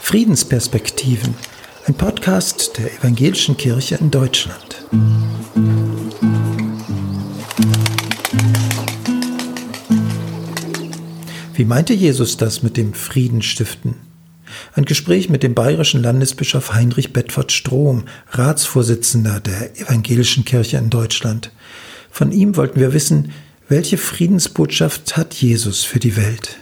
Friedensperspektiven, ein Podcast der Evangelischen Kirche in Deutschland. Wie meinte Jesus das mit dem Frieden stiften? Ein Gespräch mit dem bayerischen Landesbischof Heinrich Bedford Strom, Ratsvorsitzender der Evangelischen Kirche in Deutschland. Von ihm wollten wir wissen, welche Friedensbotschaft hat Jesus für die Welt?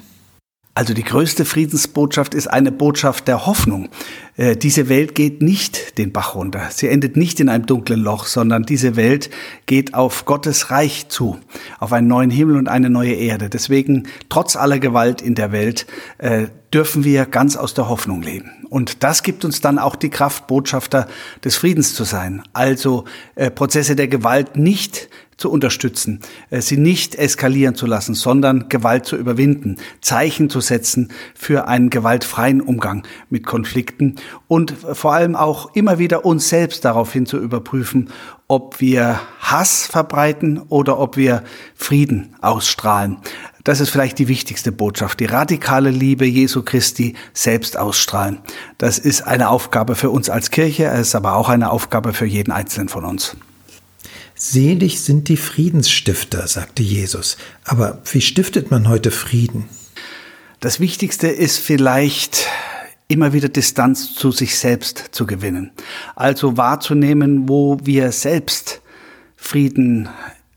Also die größte Friedensbotschaft ist eine Botschaft der Hoffnung. Äh, diese Welt geht nicht den Bach runter. Sie endet nicht in einem dunklen Loch, sondern diese Welt geht auf Gottes Reich zu, auf einen neuen Himmel und eine neue Erde. Deswegen, trotz aller Gewalt in der Welt, äh, dürfen wir ganz aus der Hoffnung leben. Und das gibt uns dann auch die Kraft, Botschafter des Friedens zu sein. Also äh, Prozesse der Gewalt nicht zu unterstützen, äh, sie nicht eskalieren zu lassen, sondern Gewalt zu überwinden, Zeichen zu setzen für einen gewaltfreien Umgang mit Konflikten und vor allem auch immer wieder uns selbst daraufhin zu überprüfen, ob wir Hass verbreiten oder ob wir Frieden ausstrahlen. Das ist vielleicht die wichtigste Botschaft. Die radikale Liebe Jesu Christi selbst ausstrahlen. Das ist eine Aufgabe für uns als Kirche, es ist aber auch eine Aufgabe für jeden Einzelnen von uns. Selig sind die Friedensstifter, sagte Jesus. Aber wie stiftet man heute Frieden? Das Wichtigste ist vielleicht immer wieder Distanz zu sich selbst zu gewinnen. Also wahrzunehmen, wo wir selbst Frieden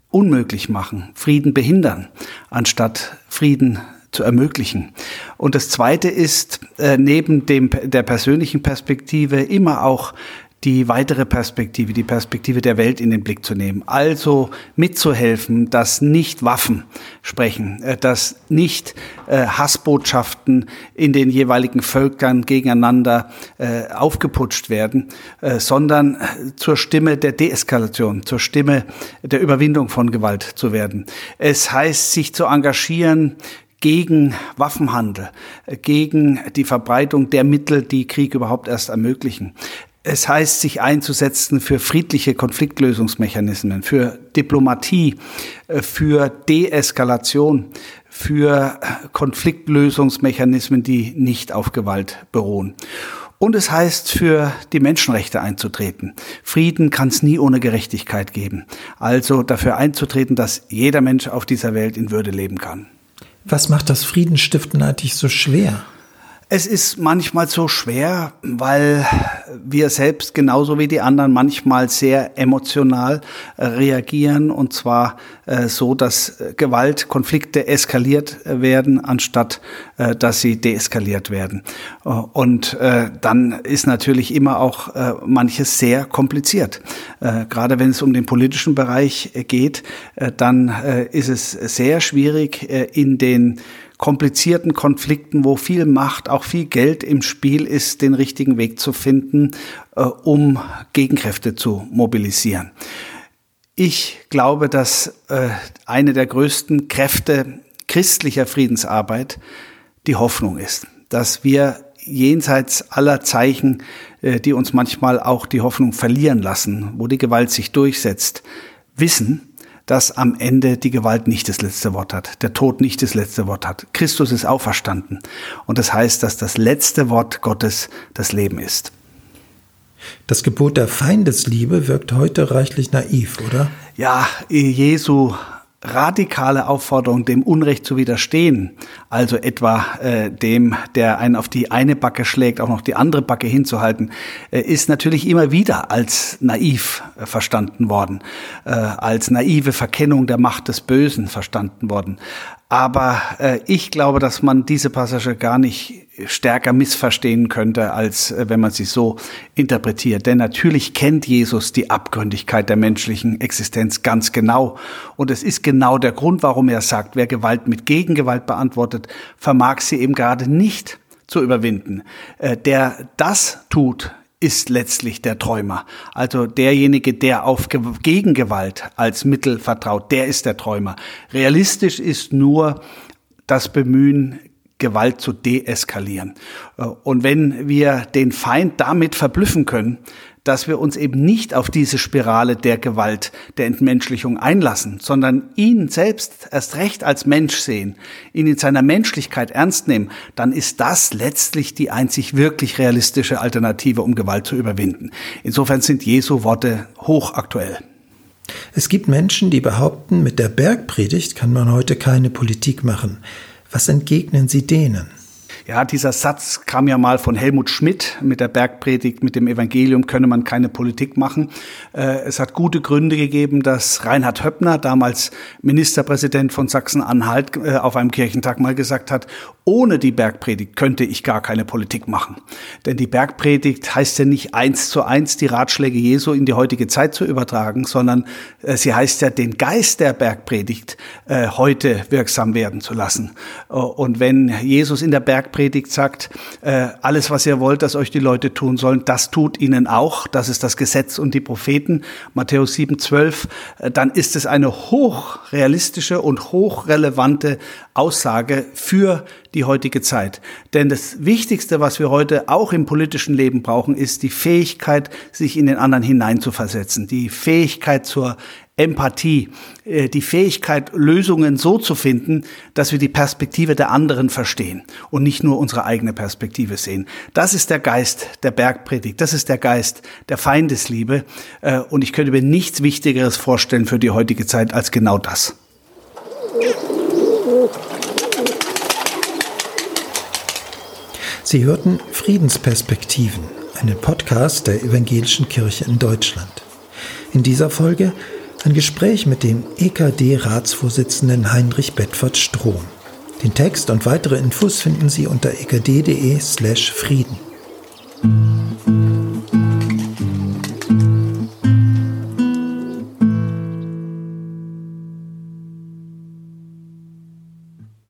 unmöglich machen, Frieden behindern, anstatt Frieden zu ermöglichen. Und das Zweite ist, äh, neben dem, der persönlichen Perspektive immer auch die weitere Perspektive, die Perspektive der Welt in den Blick zu nehmen. Also mitzuhelfen, dass nicht Waffen sprechen, äh, dass nicht äh, Hassbotschaften in den jeweiligen Völkern gegeneinander äh, aufgeputscht werden, sondern zur Stimme der Deeskalation, zur Stimme der Überwindung von Gewalt zu werden. Es heißt, sich zu engagieren, gegen Waffenhandel, gegen die Verbreitung der Mittel, die Krieg überhaupt erst ermöglichen. Es heißt, sich einzusetzen für friedliche Konfliktlösungsmechanismen, für Diplomatie, äh, für Deeskalation, für Konfliktlösungsmechanismen, die nicht auf Gewalt beruhen. Und es heißt, für die Menschenrechte einzutreten. Frieden kann es nie ohne Gerechtigkeit geben. Also dafür einzutreten, dass jeder Mensch auf dieser Welt in Würde leben kann. Was macht das Friedensstiften eigentlich so schwer? Es ist manchmal so schwer, weil wir selbst genauso wie die anderen manchmal sehr emotional äh, reagieren und zwar äh, so, dass Gewalt, Konflikte eskaliert äh, werden, anstatt dass sie deeskaliert werden. Und dann ist natürlich immer auch manches sehr kompliziert. Gerade wenn es um den politischen Bereich geht, dann ist es sehr schwierig in den komplizierten Konflikten, wo viel Macht, auch viel Geld im Spiel ist, den richtigen Weg zu finden, äh, um Gegenkräfte zu mobilisieren. Ich glaube, dass äh, eine der größten Kräfte christlicher Friedensarbeit die Hoffnung ist, dass wir jenseits aller Zeichen, äh, die uns manchmal auch die Hoffnung verlieren lassen, wo die Gewalt sich durchsetzt, wissen, dass am Ende die Gewalt nicht das letzte Wort hat, der Tod nicht das letzte Wort hat. Christus ist auferstanden. Und das heißt, dass das letzte Wort Gottes das Leben ist. Das Gebot der Feindesliebe wirkt heute reichlich naiv, oder? Ja, Jesu radikale Aufforderung, dem Unrecht zu widerstehen, also etwa äh, dem, der einen auf die eine Backe schlägt, auch noch die andere Backe hinzuhalten, äh, ist natürlich immer wieder als naiv verstanden worden, äh, als naive Verkennung der Macht des Bösen verstanden worden. Aber äh, ich glaube, dass man diese Passage gar nicht stärker missverstehen könnte, als äh, wenn man sie so interpretiert. Denn natürlich kennt Jesus die Abgründigkeit der menschlichen Existenz ganz genau. Und es ist genau der Grund, warum er sagt, wer Gewalt mit Gegengewalt beantwortet, vermag sie eben gerade nicht zu überwinden. Äh, der das tut, ist letztlich der Träumer. Also derjenige, der auf Gegengewalt als Mittel vertraut, der ist der Träumer. Realistisch ist nur das Bemühen, Gewalt zu deeskalieren. Und wenn wir den Feind damit verblüffen können, dass wir uns eben nicht auf diese Spirale der Gewalt, der Entmenschlichung einlassen, sondern ihn selbst erst recht als Mensch sehen, ihn in seiner Menschlichkeit ernst nehmen, dann ist das letztlich die einzig wirklich realistische Alternative, um Gewalt zu überwinden. Insofern sind Jesu Worte hochaktuell. Es gibt Menschen, die behaupten, mit der Bergpredigt kann man heute keine Politik machen. Was entgegnen Sie denen? Ja, dieser Satz kam ja mal von Helmut Schmidt mit der Bergpredigt, mit dem Evangelium könne man keine Politik machen. Äh, es hat gute Gründe gegeben, dass Reinhard Höppner, damals Ministerpräsident von Sachsen-Anhalt, äh, auf einem Kirchentag mal gesagt hat, ohne die Bergpredigt könnte ich gar keine Politik machen. Denn die Bergpredigt heißt ja nicht eins zu eins die Ratschläge Jesu in die heutige Zeit zu übertragen, sondern äh, sie heißt ja den Geist der Bergpredigt heute wirksam werden zu lassen. Und wenn Jesus in der Bergpredigt Bergpredigt sagt, äh, alles, was ihr wollt, dass euch die Leute tun sollen, das tut ihnen auch. Das ist das Gesetz und die Propheten. Matthäus 7, 12. Äh, dann ist es eine hochrealistische und hochrelevante Aussage für die heutige Zeit. Denn das Wichtigste, was wir heute auch im politischen Leben brauchen, ist die Fähigkeit, sich in den anderen hineinzuversetzen, die Fähigkeit zur Empathie, äh, die Fähigkeit, Lösungen so zu finden, dass wir die Perspektive der anderen verstehen und nicht nur unsere eigene Perspektive sehen. Das ist der Geist der Bergpredigt, das ist der Geist der Feindesliebe äh, und ich könnte mir nichts Wichtigeres vorstellen für die heutige Zeit als genau das. Sie hörten Friedensperspektiven, einen Podcast der Evangelischen Kirche in Deutschland. In dieser Folge ein Gespräch mit dem EKD-Ratsvorsitzenden Heinrich Bedford Strom. Den Text und weitere Infos finden Sie unter ekd.de slash Frieden.